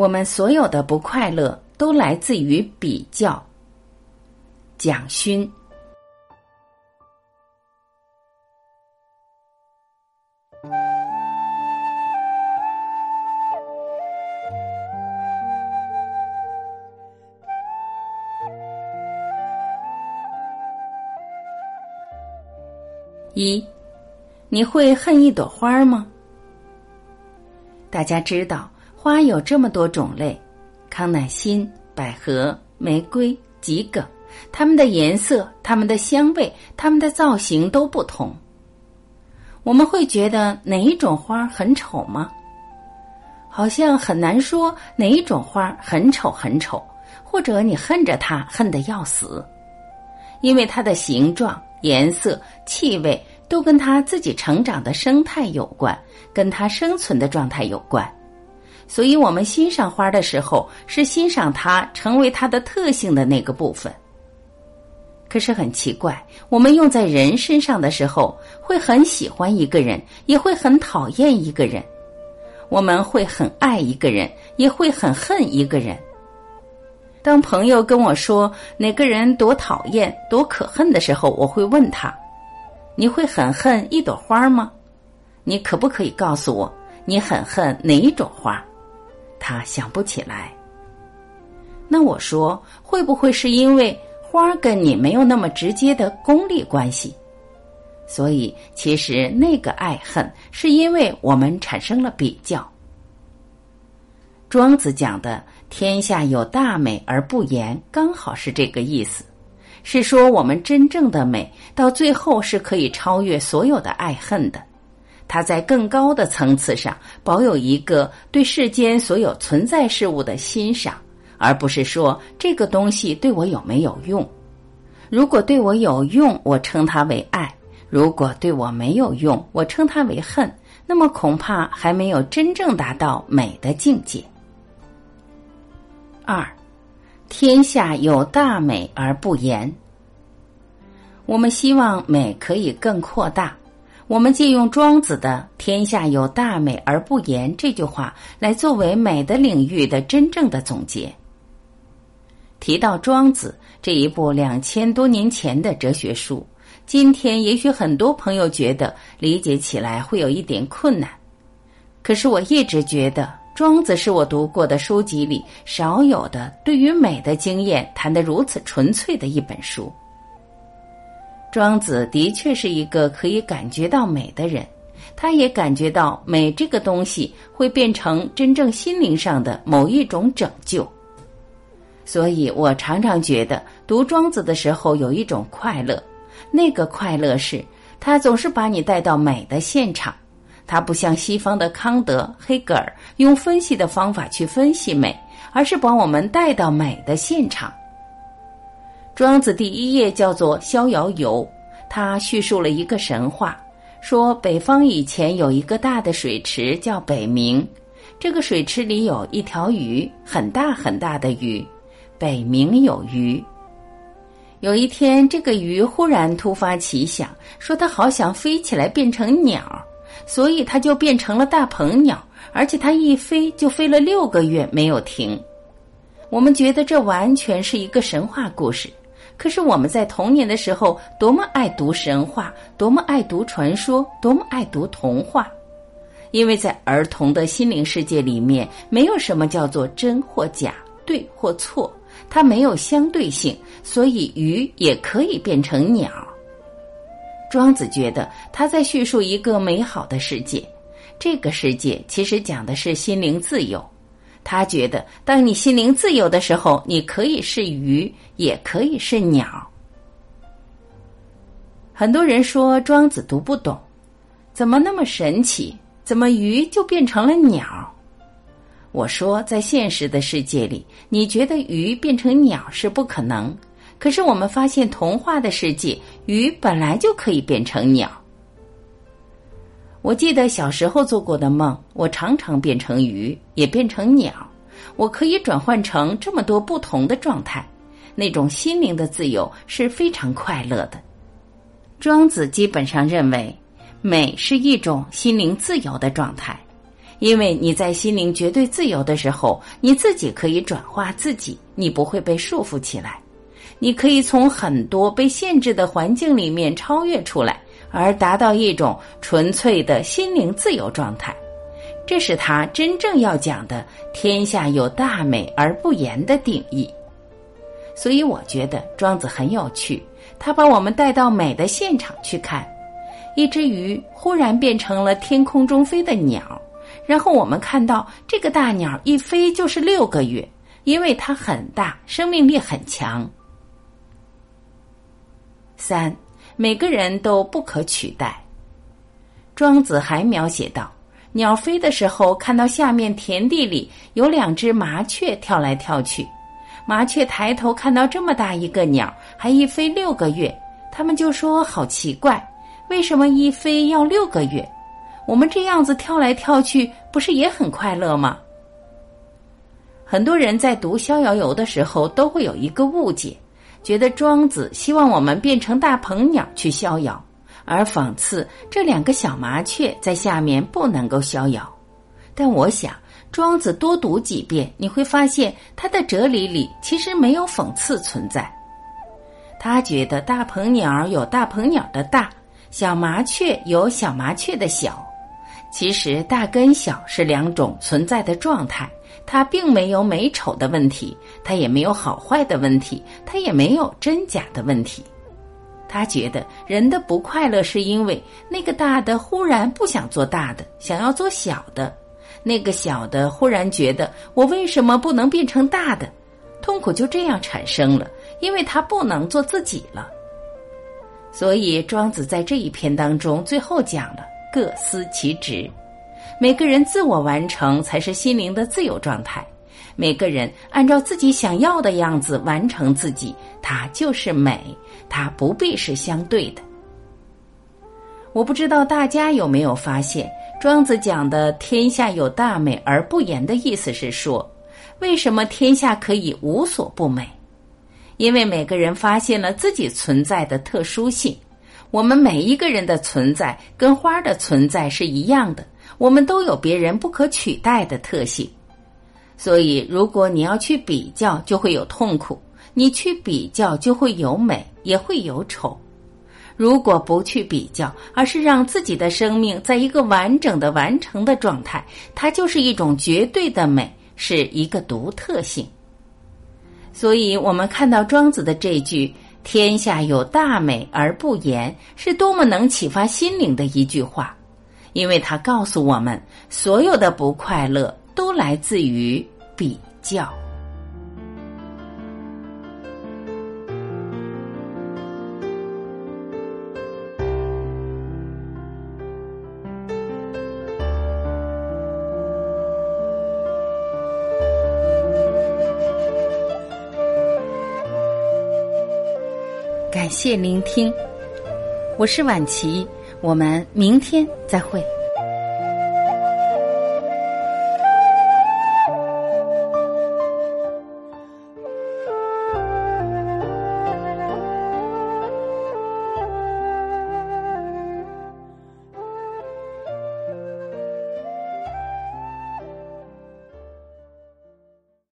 我们所有的不快乐都来自于比较。蒋勋。一，你会恨一朵花吗？大家知道，花有这么多种类：康乃馨、百合、玫瑰、桔梗。它们的颜色、它们的香味、它们的造型都不同。我们会觉得哪一种花很丑吗？好像很难说哪一种花很丑很丑，或者你恨着它恨得要死，因为它的形状、颜色、气味。都跟他自己成长的生态有关，跟他生存的状态有关，所以我们欣赏花的时候，是欣赏它成为它的特性的那个部分。可是很奇怪，我们用在人身上的时候，会很喜欢一个人，也会很讨厌一个人；我们会很爱一个人，也会很恨一个人。当朋友跟我说哪个人多讨厌、多可恨的时候，我会问他。你会很恨一朵花吗？你可不可以告诉我，你很恨哪一种花？他想不起来。那我说，会不会是因为花跟你没有那么直接的功利关系？所以，其实那个爱恨是因为我们产生了比较。庄子讲的“天下有大美而不言”，刚好是这个意思。是说，我们真正的美，到最后是可以超越所有的爱恨的。它在更高的层次上，保有一个对世间所有存在事物的欣赏，而不是说这个东西对我有没有用。如果对我有用，我称它为爱；如果对我没有用，我称它为恨。那么恐怕还没有真正达到美的境界。二。天下有大美而不言。我们希望美可以更扩大，我们借用庄子的“天下有大美而不言”这句话来作为美的领域的真正的总结。提到庄子这一部两千多年前的哲学书，今天也许很多朋友觉得理解起来会有一点困难，可是我一直觉得。庄子是我读过的书籍里少有的对于美的经验谈得如此纯粹的一本书。庄子的确是一个可以感觉到美的人，他也感觉到美这个东西会变成真正心灵上的某一种拯救。所以我常常觉得读庄子的时候有一种快乐，那个快乐是他总是把你带到美的现场。他不像西方的康德、黑格尔用分析的方法去分析美，而是把我们带到美的现场。庄子第一页叫做《逍遥游》，他叙述了一个神话，说北方以前有一个大的水池叫北冥，这个水池里有一条鱼，很大很大的鱼，北冥有鱼。有一天，这个鱼忽然突发奇想，说它好想飞起来变成鸟。所以它就变成了大鹏鸟，而且它一飞就飞了六个月没有停。我们觉得这完全是一个神话故事，可是我们在童年的时候多么爱读神话，多么爱读传说，多么爱读童话，因为在儿童的心灵世界里面，没有什么叫做真或假、对或错，它没有相对性，所以鱼也可以变成鸟。庄子觉得他在叙述一个美好的世界，这个世界其实讲的是心灵自由。他觉得，当你心灵自由的时候，你可以是鱼，也可以是鸟。很多人说庄子读不懂，怎么那么神奇？怎么鱼就变成了鸟？我说，在现实的世界里，你觉得鱼变成鸟是不可能。可是我们发现，童话的世界，鱼本来就可以变成鸟。我记得小时候做过的梦，我常常变成鱼，也变成鸟。我可以转换成这么多不同的状态，那种心灵的自由是非常快乐的。庄子基本上认为，美是一种心灵自由的状态，因为你在心灵绝对自由的时候，你自己可以转化自己，你不会被束缚起来，你可以从很多被限制的环境里面超越出来，而达到一种纯粹的心灵自由状态。这是他真正要讲的“天下有大美而不言”的定义。所以我觉得庄子很有趣，他把我们带到美的现场去看，一只鱼忽然变成了天空中飞的鸟。然后我们看到这个大鸟一飞就是六个月，因为它很大，生命力很强。三，每个人都不可取代。庄子还描写到，鸟飞的时候看到下面田地里有两只麻雀跳来跳去，麻雀抬头看到这么大一个鸟，还一飞六个月，他们就说好奇怪，为什么一飞要六个月？我们这样子跳来跳去，不是也很快乐吗？很多人在读《逍遥游》的时候，都会有一个误解，觉得庄子希望我们变成大鹏鸟去逍遥，而讽刺这两个小麻雀在下面不能够逍遥。但我想，庄子多读几遍，你会发现他的哲理里其实没有讽刺存在。他觉得大鹏鸟有大鹏鸟的大，小麻雀有小麻雀的小。其实大跟小是两种存在的状态，它并没有美丑的问题，它也没有好坏的问题，它也没有真假的问题。他觉得人的不快乐是因为那个大的忽然不想做大的，想要做小的；那个小的忽然觉得我为什么不能变成大的，痛苦就这样产生了，因为他不能做自己了。所以庄子在这一篇当中最后讲了。各司其职，每个人自我完成才是心灵的自由状态。每个人按照自己想要的样子完成自己，它就是美，它不必是相对的。我不知道大家有没有发现，庄子讲的“天下有大美而不言”的意思是说，为什么天下可以无所不美？因为每个人发现了自己存在的特殊性。我们每一个人的存在跟花的存在是一样的，我们都有别人不可取代的特性。所以，如果你要去比较，就会有痛苦；你去比较，就会有美，也会有丑。如果不去比较，而是让自己的生命在一个完整的完成的状态，它就是一种绝对的美，是一个独特性。所以我们看到庄子的这句。天下有大美而不言，是多么能启发心灵的一句话，因为它告诉我们，所有的不快乐都来自于比较。感谢聆听，我是婉琪，我们明天再会。